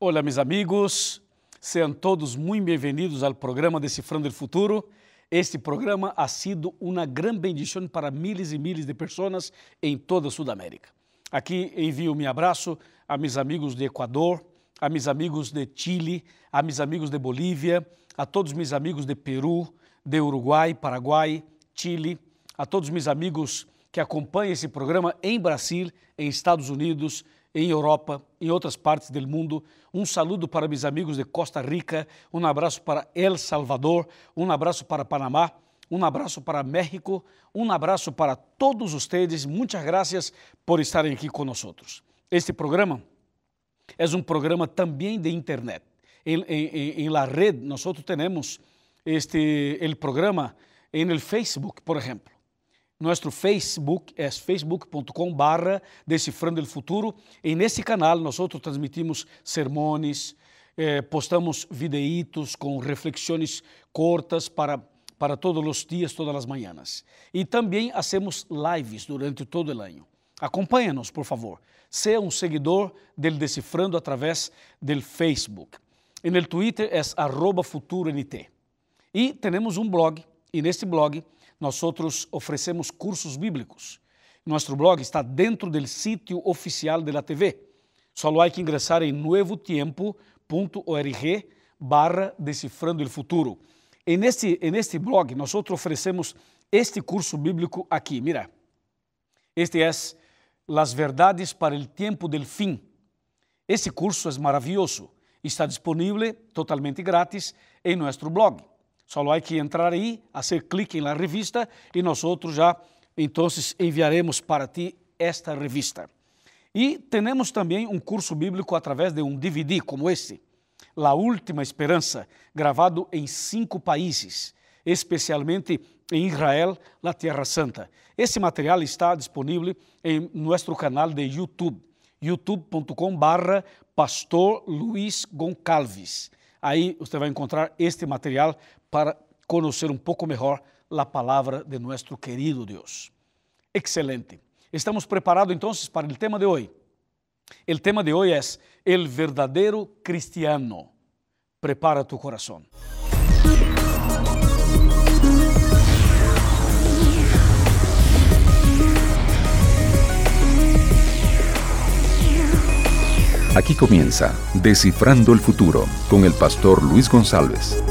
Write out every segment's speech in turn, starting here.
Hola mis amigos, sean todos muy bienvenidos al programa Descifrando el Futuro. Este programa ha sido una gran bendición para miles y miles de personas en toda Sudamérica. Aqui envio meu abraço a meus amigos de Equador, a meus amigos de Chile, a meus amigos de Bolívia, a todos meus amigos de Peru, de Uruguai, Paraguai, Chile, a todos meus amigos que acompanham esse programa em Brasil, em Estados Unidos, em Europa, em outras partes do mundo. Um saludo para meus amigos de Costa Rica, um abraço para El Salvador, um abraço para Panamá, um abraço para México, um abraço para todos vocês. Muitas graças por estarem aqui conosco. Este programa é um programa também de internet. Em, em, em la red, nós temos este, el programa el Facebook, por ejemplo. Nuestro Facebook es facebook.com barra Decifrando el Futuro. En ese canal nosotros transmitimos sermones, eh, postamos videitos com reflexões cortas para, para todos os dias, todas as manhãs. E também hacemos lives durante todo o ano. Acompanhe-nos, por favor. Seja um seguidor del Decifrando através do Facebook. En el Twitter é arroba futuroNT. E temos um blog, e neste blog nós oferecemos cursos bíblicos. Nosso blog está dentro do sítio oficial da TV. Só há que ingressar em nuevotiempo.org barra Decifrando o Futuro. Neste, neste blog nós oferecemos este curso bíblico aqui. Mira, este é Las Verdades para o Tempo del Fim. Esse curso é maravilhoso. Está disponível totalmente grátis em nosso blog. Só há que entrar aí, fazer clique na revista e nós já então enviaremos para ti esta revista. E temos também um curso bíblico através de um DVD como este, La Última Esperança, gravado em cinco países, especialmente em Israel, na Terra Santa. Esse material está disponível em nosso canal de YouTube, youtube.com barra Pastor Luiz Goncalves. Aí você vai encontrar este material para conhecer um pouco melhor a palavra de nosso querido Deus. Excelente. Estamos preparados então para o tema de hoje. O tema de hoje é o verdadeiro cristiano. Prepara tu coração. Aquí comienza Descifrando el Futuro con el pastor Luis González.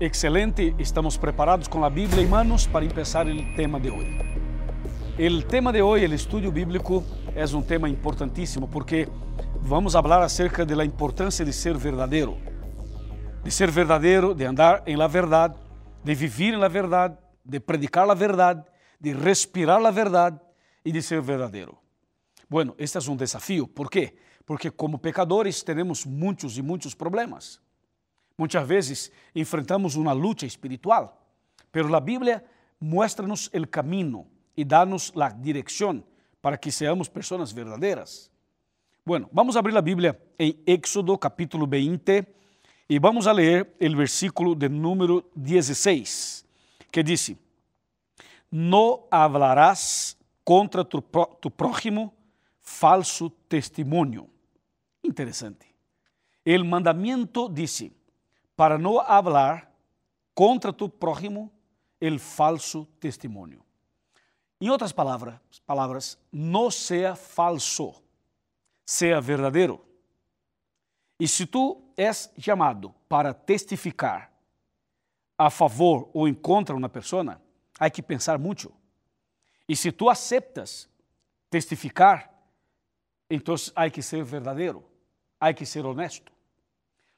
Excelente, estamos preparados com a Bíblia em manos para começar o tema de hoje. O tema de hoje, o estudo bíblico, é um tema importantíssimo porque vamos falar acerca da importância de ser verdadeiro, de ser verdadeiro, de andar em la verdade, de viver em la verdade, de predicar a verdade, de respirar a verdade e de ser verdadeiro. Bueno, este é um desafio, por quê? Porque como pecadores temos muitos e muitos problemas. Muitas vezes enfrentamos uma luta espiritual, pero a Bíblia mostra-nos o caminho e dá-nos a direção para que seamos pessoas verdadeiras. Bueno, vamos abrir a Bíblia em Éxodo capítulo 20 e vamos a ler o versículo de número 16, que diz: No hablarás contra tu, tu prójimo falso testemunho. Interessante. O mandamento disse: para não hablar contra tu prójimo el falso testemunho. Em outras palavras, palavras, não seja falso, seja verdadeiro. E se tu és chamado para testificar a favor ou em contra uma pessoa, há que pensar muito. E se tu aceptas testificar, então há que ser verdadeiro, há que ser honesto.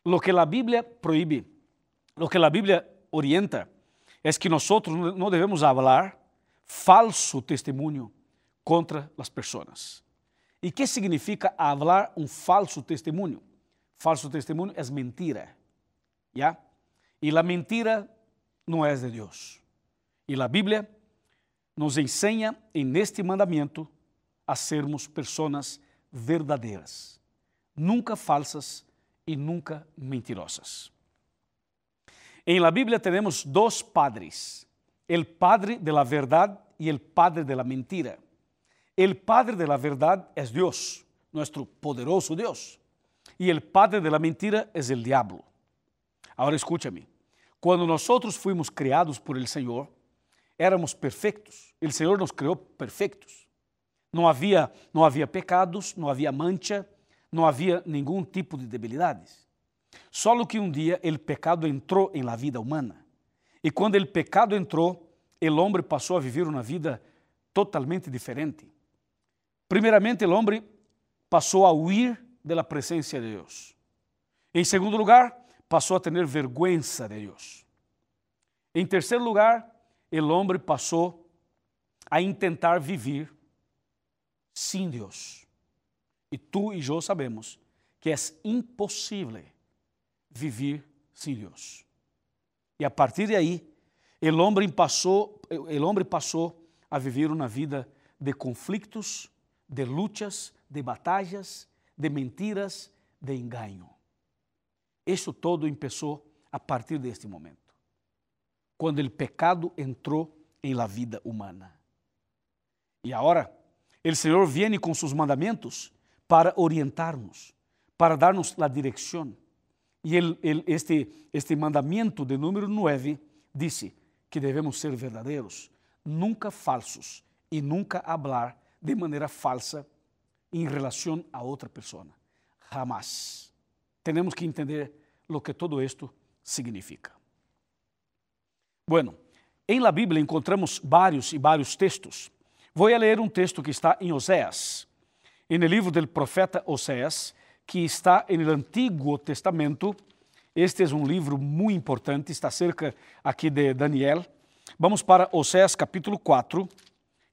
Lo que la Biblia prohíbe, lo que la Biblia orienta, es que nosotros no debemos hablar falso testemunho contra as pessoas. E que significa hablar um falso testemunho? Falso testemunho é mentira, ¿ya? E a mentira não é de Deus. E a Bíblia nos ensina em este mandamento a sermos pessoas verdadeiras, nunca falsas e nunca mentirosas. Em la Bíblia temos dois padres, el padre de la verdade e el padre de la mentira. El padre de la verdade é Deus, nosso poderoso Deus. y el padre de la mentira es el diablo. Ahora escúchame, cuando nosotros fuimos creados por el Señor, éramos perfectos. El Señor nos creó perfectos. Não havia, não havia pecados, não havia mancha, não havia nenhum tipo de debilidades. Só que um dia o pecado entrou em la vida humana. E quando o pecado entrou, o homem passou a viver uma vida totalmente diferente. Primeiramente, o homem passou a huir da presença de Deus. Em segundo lugar, passou a ter vergüenza de Deus. Em terceiro lugar, o homem passou a intentar viver sem Deus. E tu e eu sabemos que é impossível viver sem Deus. E a partir de aí, o homem passou, o homem passou a viver uma vida de conflitos, de lutas, de batalhas, de mentiras, de engano. Isso todo começou a partir deste momento, quando o pecado entrou em la vida humana. E agora, o Senhor viene com seus mandamentos para orientar-nos, para dar-nos a direção. E el, el, este, este mandamento de número 9 disse que devemos ser verdadeiros, nunca falsos e nunca hablar de maneira falsa em relação a outra pessoa. Jamás. Temos que entender o que todo isto significa. Bueno, em la Bíblia encontramos vários e vários textos. Vou ler um texto que está em Oséias, no livro do profeta Oséias, que está no Antigo Testamento. Este é um livro muito importante, está cerca aqui de Daniel. Vamos para Oséias capítulo 4,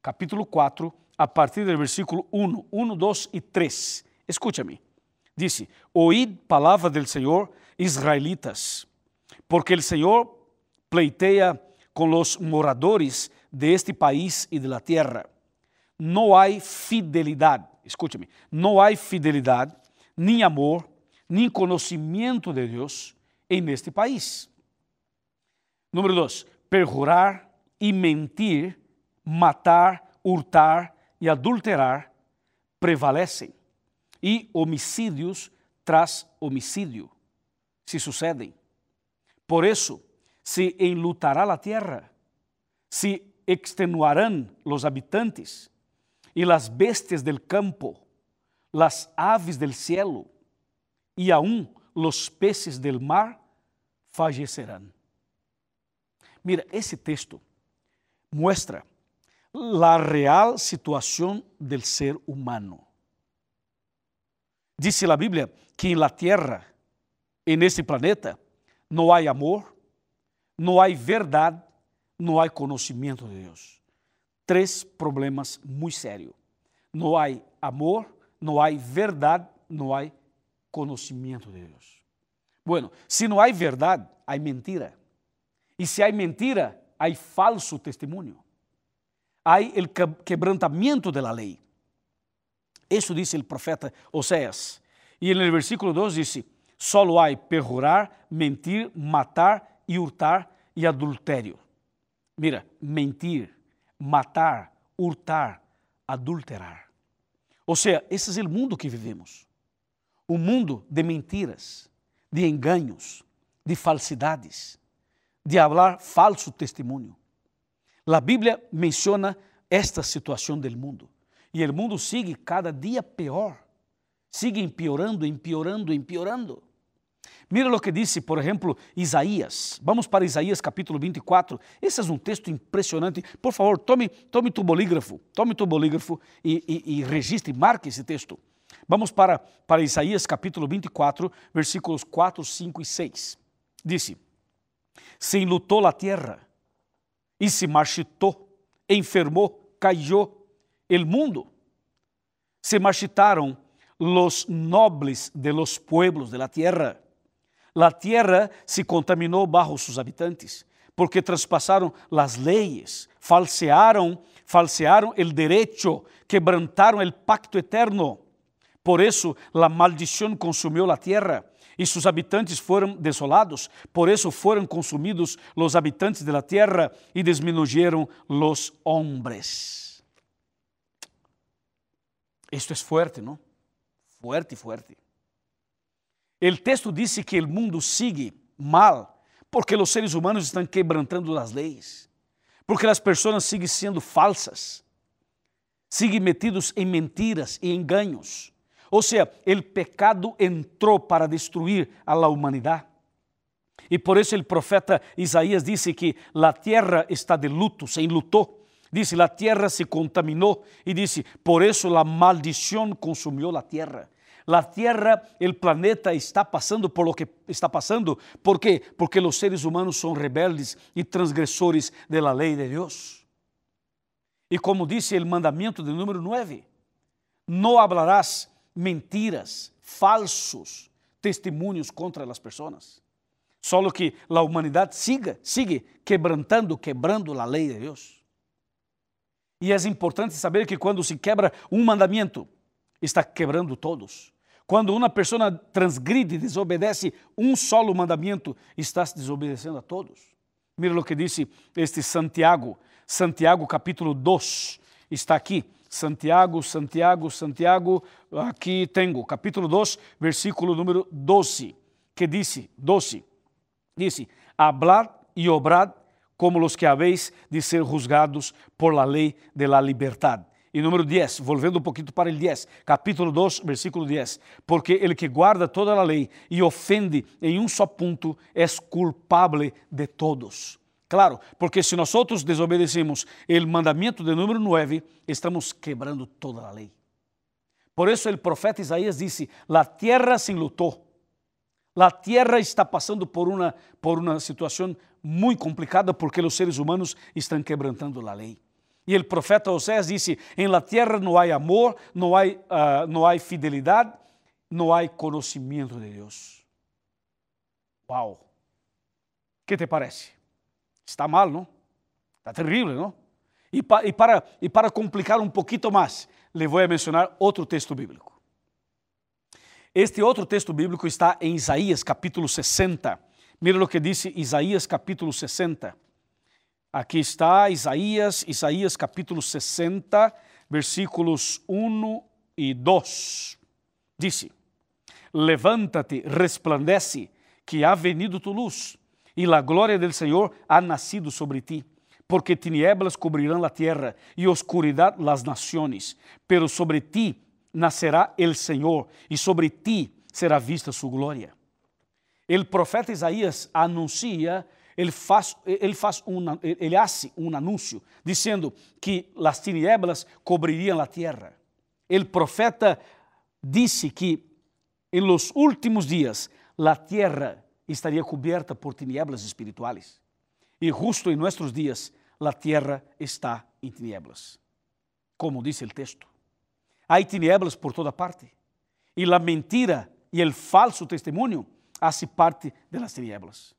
capítulo 4, a partir do versículo 1, 1, 2 e 3. Escúchame. Disse: Oíd palavra del Senhor, israelitas, porque o Senhor pleiteia com os moradores de este país e de la tierra. Não há fidelidade, escúchame, não há fidelidade, nem amor, nem conhecimento de Deus em este país. Número dois, perjurar e mentir, matar, hurtar e adulterar prevalecem, e homicídios traz homicídio se sucedem. Por isso, se enlutará a terra, se extenuarán los habitantes, e las bestias del campo, las aves del cielo, e aún los peces del mar fallecerán. Mira, esse texto muestra la real situación del ser humano. Dice la Biblia que en la tierra, en ese planeta, no hay amor, não há verdade, não há conhecimento de Deus. Três problemas muito sérios. Não há amor, não há verdade, não há conhecimento de Deus. Bueno, se não há verdade, há mentira. E se há mentira, há falso testemunho. Há o quebrantamento da lei. Isso disse o profeta Oséias. E no versículo 2 disse: Solo há perjurar, mentir, matar e hurtar e adultério. Mira, mentir, matar, hurtar, adulterar. Ou seja, esse é o mundo que vivemos. Um mundo de mentiras, de enganos, de falsidades, de falar falso testemunho. A Bíblia menciona esta situação do mundo. E o mundo sigue cada dia pior. Sigue empeorando, empeorando, empeorando. Mira o que disse, por exemplo, Isaías. Vamos para Isaías capítulo 24. Esse é um texto impressionante. Por favor, tome, tome tu bolígrafo, tome tu bolígrafo e, e, e registre, marque esse texto. Vamos para, para Isaías capítulo 24, versículos 4, 5 e 6. Disse: Se enlutou a terra e se marchitou, enfermou, caiu el mundo. Se marchitaram los nobles de los pueblos de la tierra La tierra se contaminou bajo sus habitantes, porque traspassaram las leyes, falsearam, falsearam el derecho, quebrantaram el pacto eterno. Por eso la maldición consumió la tierra e sus habitantes foram desolados. Por eso foram consumidos los habitantes de la tierra e disminuyeron los hombres. Esto es fuerte, ¿no? Fuerte, fuerte. O texto disse que o mundo sigue mal porque os seres humanos estão quebrantando as leis, porque as pessoas seguem sendo falsas, seguem metidos em mentiras e enganos. Ou seja, o pecado entrou para destruir a humanidade. E por isso o profeta Isaías disse que a terra está de luto, se enlutou. Disse, la terra se contaminou e disse, por isso la maldição consumiu la terra. La Tierra, el planeta está passando por lo que está passando. ¿Por quê? Porque os seres humanos são rebeldes e transgressores de la lei de Deus. E como disse o mandamento de número 9, não hablarás mentiras, falsos testemunhos contra as pessoas. Só que a humanidade siga, sigue quebrantando, quebrando a lei de Deus. E é importante saber que quando se quebra um mandamento, está quebrando todos. Quando uma pessoa transgride e desobedece um solo mandamento, está se desobedecendo a todos. Mira o que disse este Santiago, Santiago capítulo 2, está aqui. Santiago, Santiago, Santiago, aqui tenho, capítulo 2, versículo número 12, que disse, 12, disse, hablad e obrad como los que habéis de ser juzgados por la lei de la libertad e número 10, volvendo um pouquinho para o 10, capítulo 2, versículo 10. Porque ele que guarda toda a lei e ofende em um só ponto é culpável de todos. Claro, porque se nós outros desobedecemos o mandamento de número 9, estamos quebrando toda a lei. Por isso o profeta Isaías disse: La tierra se enlutou. La tierra está passando por uma, por uma situação muito complicada porque os seres humanos estão quebrantando a lei. E o profeta Osés disse: Em la tierra não há amor, não há, uh, não há fidelidade, não há conhecimento de Deus. Uau! que te parece? Está mal, não? Está terrível, não? E, pa, e, para, e para complicar um pouquinho mais, lhe vou mencionar outro texto bíblico. Este outro texto bíblico está em Isaías capítulo 60. Mira o que disse Isaías capítulo 60. Aqui está Isaías, Isaías capítulo 60, versículos 1 e 2. Disse: Levanta-te, resplandece, que ha venido tu luz, e a glória del Senhor ha nascido sobre ti. Porque tinieblas cobrirão a terra e oscuridade las naciones, pero sobre ti nascerá el Senhor, e sobre ti será vista sua glória. O profeta Isaías anuncia ele faz, ele faz um, ele hace um anúncio dizendo que as tinieblas cobririam a terra. O profeta disse que em los últimos dias a terra estaria coberta por tinieblas espirituais. E justo em nossos dias a terra está em tinieblas. Como diz o texto. Há tinieblas por toda parte. E a mentira e o falso testemunho hace parte de las tinieblas.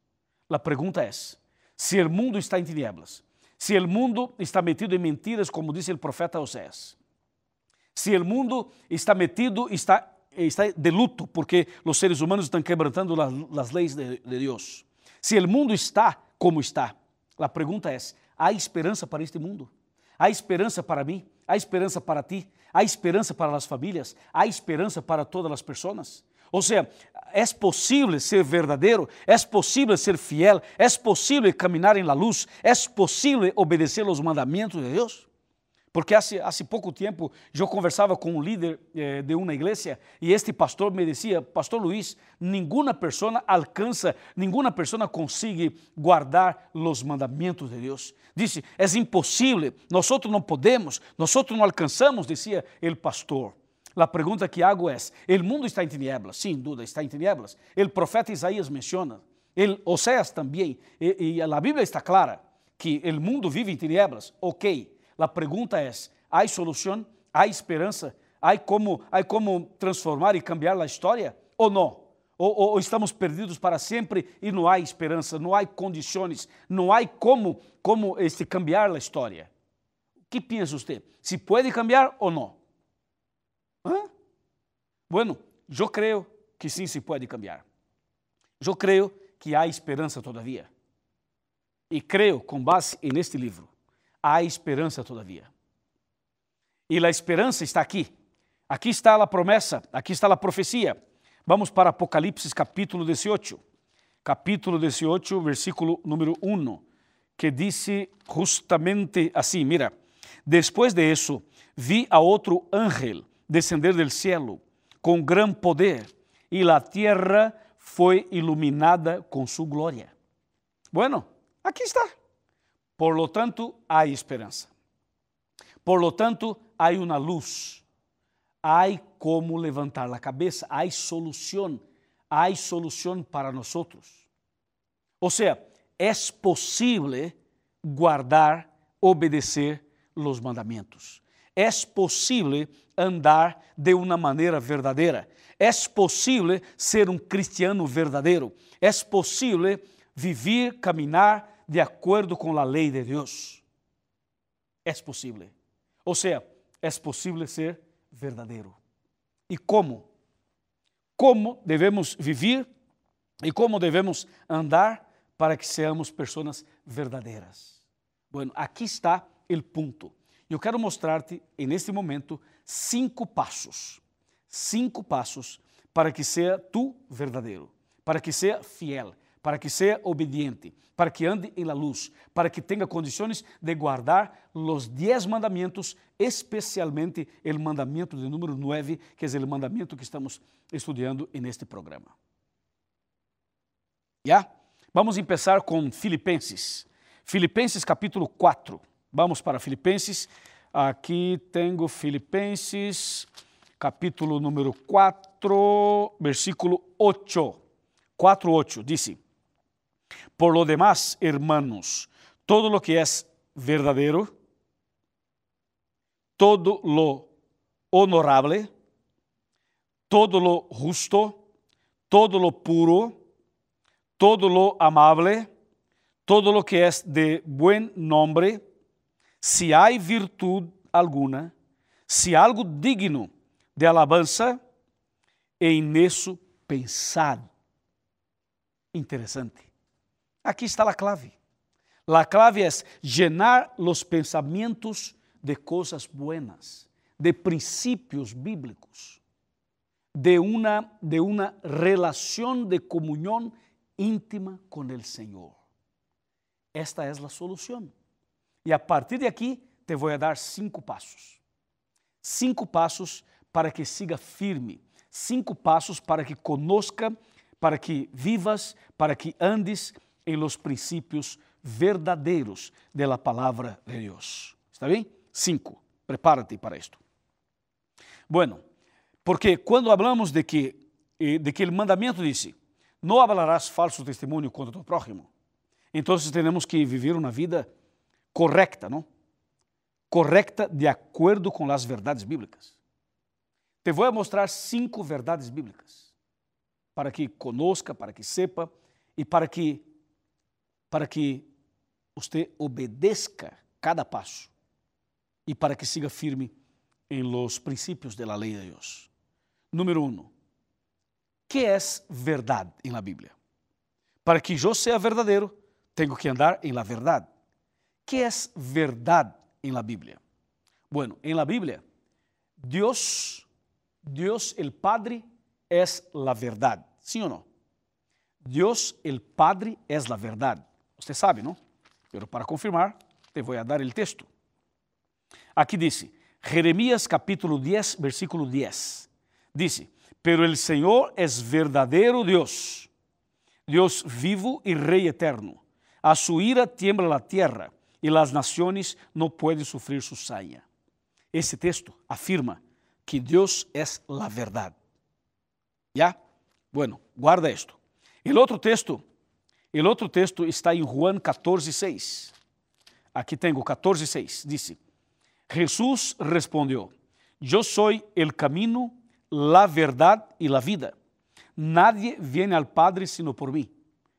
A pergunta é: se o mundo está em tinieblas, se o mundo está metido em mentiras, como disse o profeta Osés, se o mundo está metido, está, está de luto, porque os seres humanos estão quebrantando as leis de, de Deus, se o mundo está como está, a pergunta é: há esperança para este mundo? Há esperança para mim? Há esperança para ti? Há esperança para as famílias? Há esperança para todas as pessoas? Ou seja, é possível ser verdadeiro, é possível ser fiel, é possível caminhar em la luz, é possível obedecer aos mandamentos de Deus. Porque há, pouco tempo eu conversava com um líder eh, de uma igreja e este pastor me dizia, Pastor Luiz, nenhuma pessoa alcança, nenhuma pessoa consegue guardar os mandamentos de Deus. Disse, é impossível, nós não podemos, nós não alcançamos, dizia o pastor. A pergunta que hago é: o mundo está em tinieblas? Sem dúvida, está em tinieblas. O profeta Isaías menciona, el Oseas também, e, a Bíblia está clara que o mundo vive em tinieblas. Ok, a pergunta é: há solução? Há esperança? Há como, há como transformar e cambiar a história? Ou, ou, ou, estamos perdidos para sempre e não há esperança, não há condições, não há como, como este, cambiar a história? O que pensa você? Se pode cambiar ou não? Bueno, eu creio que sim se pode cambiar. Eu creio que há esperança todavia. E creio, com base neste livro, há esperança todavia. E a esperança está aqui. Aqui está a promessa, aqui está a profecia. Vamos para Apocalipse capítulo 18. Capítulo 18, versículo número 1, que diz justamente assim, mira, depois de isso, vi a outro ángel descender del cielo com gran poder, e a terra foi iluminada com sua glória. Bueno, aqui está. Por lo tanto, há esperança. Por lo tanto, há uma luz. Há como levantar a cabeça, há solução, há solução para nós. Ou seja, é possível guardar, obedecer os mandamentos. É possível andar de uma maneira verdadeira. É possível ser um cristiano verdadeiro. É possível viver, caminhar de acordo com a lei de Deus. É possível. Ou seja, é possível ser verdadeiro. E como? Como devemos viver e como devemos andar para que sejamos pessoas verdadeiras. Bueno, aqui está o ponto. Eu quero mostrar-te, neste momento, cinco passos. Cinco passos para que seja tu verdadeiro, para que seja fiel, para que seja obediente, para que ande em la luz, para que tenha condições de guardar os dez mandamentos, especialmente o mandamento de número 9, que é o mandamento que estamos estudando neste programa. Já? Vamos começar com Filipenses. Filipenses capítulo 4. Vamos para Filipenses. Aqui tenho Filipenses, capítulo número 4, versículo 8. 4, 8. Dice: Por lo demás, hermanos, todo lo que es verdadero, todo lo honorable, todo lo justo, todo lo puro, todo lo amable, todo lo que es de buen nombre, si hay virtud alguna, si algo digno de alabanza, en eso pensad. Interessante. Aqui está a clave. A clave é llenar os pensamentos de coisas buenas, de princípios bíblicos, de uma, de uma relação de comunhão íntima com o Senhor. Esta é a solução. E a partir de aqui, te vou dar cinco passos. Cinco passos para que siga firme. Cinco passos para que conozca, para que vivas, para que andes em los princípios verdadeiros de la de Deus. ¿Está bem? Cinco. Prepárate para isto. Bueno, porque quando hablamos de que, eh, de que o mandamento disse não hablarás falso testemunho contra tu prójimo. Então temos que viver uma vida correcta, não? Correcta de acordo com as verdades bíblicas. Te vou mostrar cinco verdades bíblicas para que conosca, para que sepa e para que para que você obedeça cada passo e para que siga firme em los princípios da lei de Deus. Número um, que é verdade em la Bíblia? Para que eu seja verdadeiro, tenho que andar em la verdade. Que é verdade em la Bíblia? Bueno, em la Bíblia, Deus, Deus el Padre é la verdade. Sim ou não? Deus el Padre é la verdade. Você sabe, não? Pero para confirmar, te vou dar o texto. Aqui diz, Jeremias capítulo 10, versículo 10. Diz: pero el Señor es verdadero Dios, Dios vivo y Rey eterno. A su ira tiembla la tierra y las naciones no pueden sufrir su saña. Esse texto afirma que Deus é a verdade. ¿Ya? Bueno, guarda esto. El outro texto, el outro texto está em Juan 14, 6. Aqui tenho 14, 6. Dice, Jesús respondeu, Eu sou el camino, la verdad y la vida. Nadie viene al Padre sino por mí.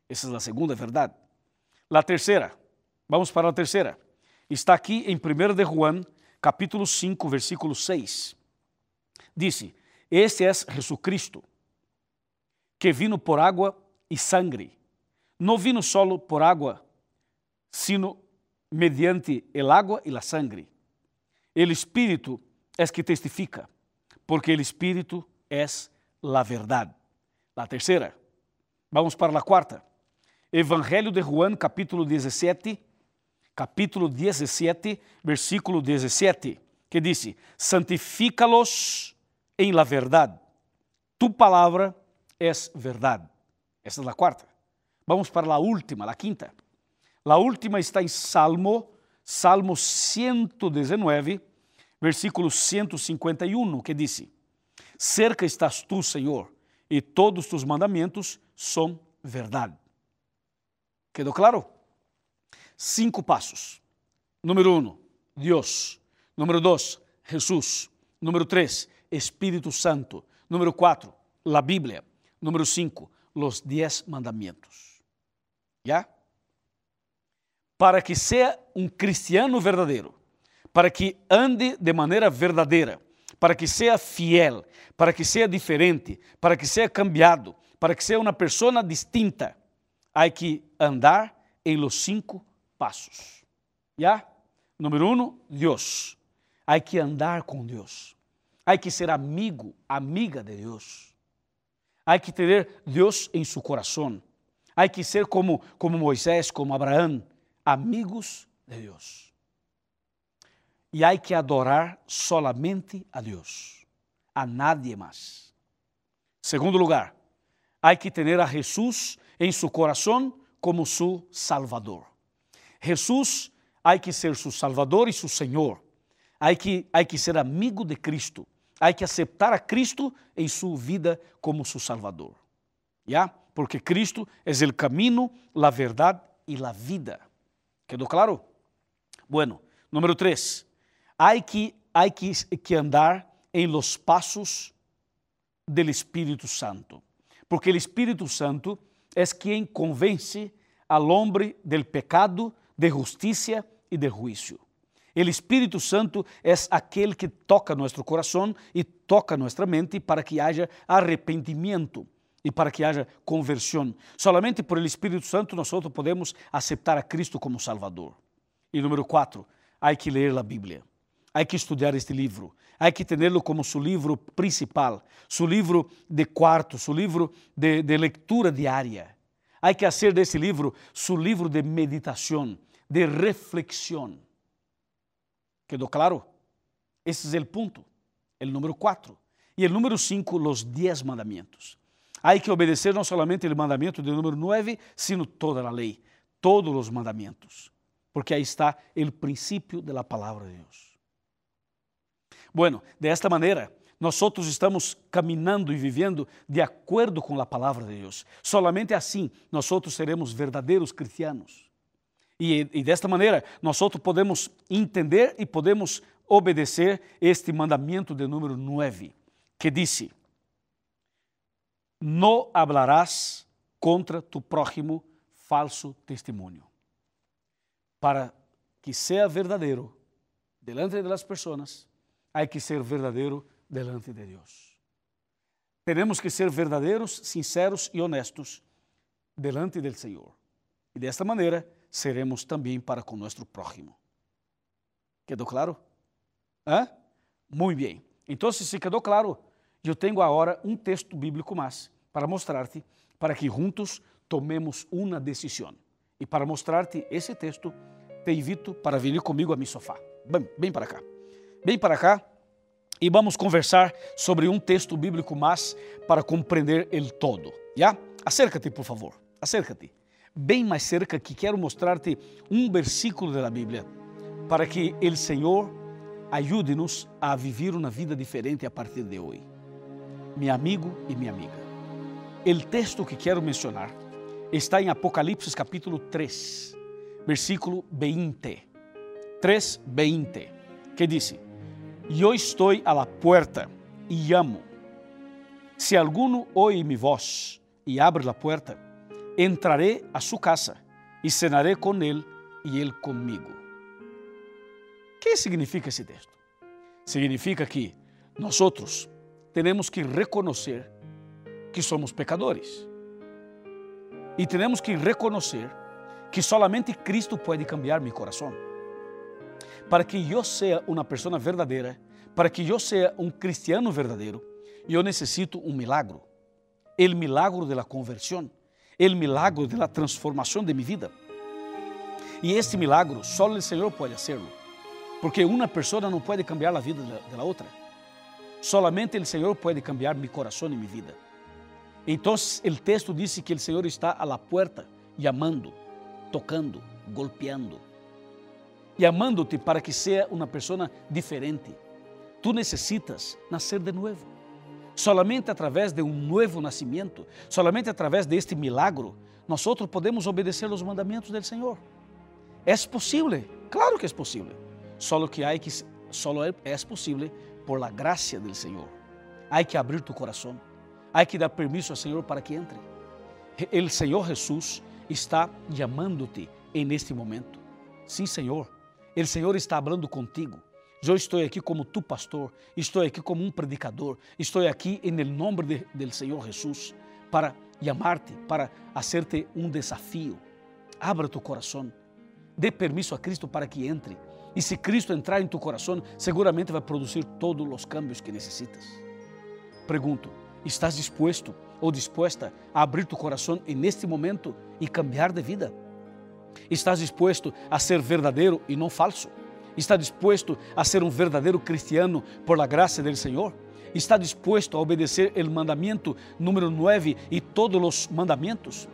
Esa es la segunda verdad. La tercera, vamos para la tercera. Está aquí en 1 de Juan, capítulo 5, versículo 6. Dice, este es Jesucristo, que vino por agua y sangre. No vino solo por agua, sino mediante el agua y la sangre. El Espíritu es que testifica porque o Espírito é a verdade. La tercera. Vamos para la cuarta. Evangelho de Juan, capítulo 17, capítulo 17, versículo 17, que diz: Santifícalos em la verdade. Tu palavra es verdade. Essa é a quarta. Vamos para a última, a quinta. A última está em Salmo, Salmo 119, versículo 151, que diz: Cerca estás tu, Senhor, e todos tus mandamentos são verdade. ¿Quedou claro? Cinco passos. Número um, Deus. Número dois, Jesus. Número três, Espírito Santo. Número quatro, a Bíblia. Número cinco, os dez mandamentos. ¿Ya? Para que seja um cristiano verdadeiro, para que ande de maneira verdadeira, para que seja fiel, para que seja diferente, para que seja cambiado, para que seja uma pessoa distinta, há que andar em los cinco passos. ¿Ya? Número um, Deus. Há que andar com Deus. Há que ser amigo, amiga de Deus. Há que ter Deus em seu coração. Há que ser como, como Moisés, como Abraão, amigos de Deus. E há que adorar solamente a Deus, a nadie mais. Segundo lugar, há que ter a Jesus em seu coração como seu Salvador. Jesus há que ser seu Salvador e seu Senhor. Há que, há que ser amigo de Cristo. Há que aceitar a Cristo em sua vida como seu Salvador. ¿Ya? Porque Cristo é o caminho, a verdade e a vida. ¿Quedou claro? Bueno, número 3. Há que, há que, que andar em los passos del Espírito Santo. Porque o Espírito Santo é quem convence al hombre del pecado, de justiça e de juízo. O Espírito Santo é aquele que toca nosso coração e toca nossa mente para que haja arrependimento e para que haja conversão. Solamente por el Espírito Santo nós podemos aceitar a Cristo como Salvador. E número 4, há que ler a Bíblia. Há que estudar este livro. Há que tê-lo como seu livro principal, seu livro de quarto, seu livro de, de leitura diária. Há que fazer desse livro seu livro de meditação, de reflexão. ¿Quedou claro? Esse é o ponto, o número 4. E o número 5, os 10 mandamentos. Há que obedecer não somente o mandamento do número 9, sino toda a lei, todos os mandamentos, porque aí está o princípio da palavra de Deus. Bueno, de esta maneira, nós estamos caminhando e vivendo de acordo com a palavra de Deus. Solamente assim nós seremos verdadeiros cristianos. E, e desta maneira nós podemos entender e podemos obedecer este mandamento de número 9, que disse: Não hablarás contra tu prójimo falso testemunho. Para que seja verdadeiro delante das pessoas, há que ser verdadeiro delante de Deus. Temos que ser verdadeiros, sinceros e honestos delante do Senhor. E desta maneira seremos também para com nosso prójimo. Quedou claro? Hã? Muito bem. Então, se quedou claro, eu tenho agora um texto bíblico mais para mostrar-te, para que juntos tomemos uma decisão. E para mostrar-te esse texto, te invito para vir comigo a meu sofá. Bem, bem para cá. Bem para cá e vamos conversar sobre um texto bíblico mais para compreender el todo. Já? Acércate, por favor. Acércate. Bem mais cerca que quero mostrar-te um versículo da Bíblia para que o Senhor ajude-nos a viver uma vida diferente a partir de hoje. Meu amigo e minha amiga. O texto que quero mencionar está em Apocalipse capítulo 3, versículo 20. 3, 20, que diz: eu estou a la puerta e amo. Se alguno oye mi voz e abre la puerta, entraré a su casa e cenaré con él e él conmigo. que significa esse texto? Significa que nós temos que reconhecer que somos pecadores. E temos que reconhecer que solamente Cristo pode cambiar meu coração para que eu seja uma pessoa verdadeira, para que eu seja um cristiano verdadeiro, eu necessito um milagro. el milagro de la conversión, el milagro de la de mi vida. Y este milagro solo el Señor puede hacerlo, porque una persona no puede cambiar la vida de la. Solamente el Señor puede cambiar mi corazón y mi vida. Entonces el texto dice que el Señor está a la puerta, llamando, tocando, golpeando, llamándote para que sea una persona diferente. Tú necesitas nacer de nuevo. Solamente através de um novo nascimento, solamente através deste milagro, nós podemos obedecer os mandamentos do Senhor. É possível? Claro que é possível. Só que há que solo é possível por la gracia do Senhor. Há que abrir tu coração. Há que dar permisso ao Senhor para que entre. O Senhor Jesus está chamando-te en este momento. Sim, Senhor. O Senhor está falando contigo. Eu estou aqui como tu pastor, estou aqui como um predicador, estou aqui em nome de, do Senhor Jesus para chamar-te, para hacerte um desafio. Abra tu coração, dê permisso a Cristo para que entre. E se Cristo entrar em tu coração, seguramente vai produzir todos os cambios que necessitas. Pergunto: estás disposto ou disposta a abrir tu coração neste momento e cambiar de vida? Estás disposto a ser verdadeiro e não falso? Está disposto a ser um verdadeiro cristiano por la graça do Senhor? Está disposto a obedecer o mandamento número 9 e todos os mandamentos?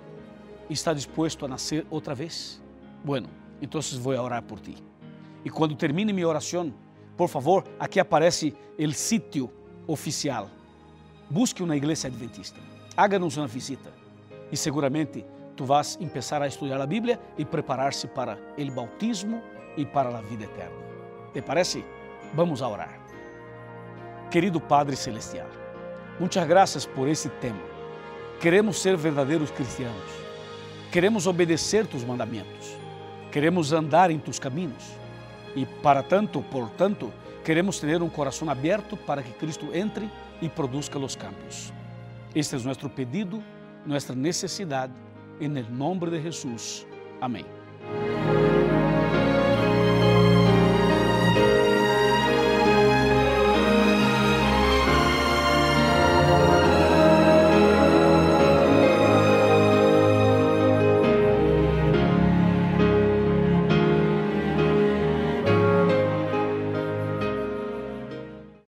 Está disposto a nascer outra vez? Bueno, então vou orar por ti. E quando termine minha oração, por favor, aqui aparece o sítio oficial. Busque uma igreja adventista. Háganos uma visita. E seguramente tu vas começar a estudar a Bíblia e preparar-se para o bautismo e para a vida eterna. ¿Te parece? Vamos a orar. Querido Padre Celestial, muitas graças por esse tema. Queremos ser verdadeiros cristianos. Queremos obedecer tus mandamentos. Queremos andar em tus caminhos. E para tanto, por tanto, queremos ter um coração aberto para que Cristo entre e produza os cambios. Este é nosso pedido, nossa necessidade, em nome de Jesus. Amém.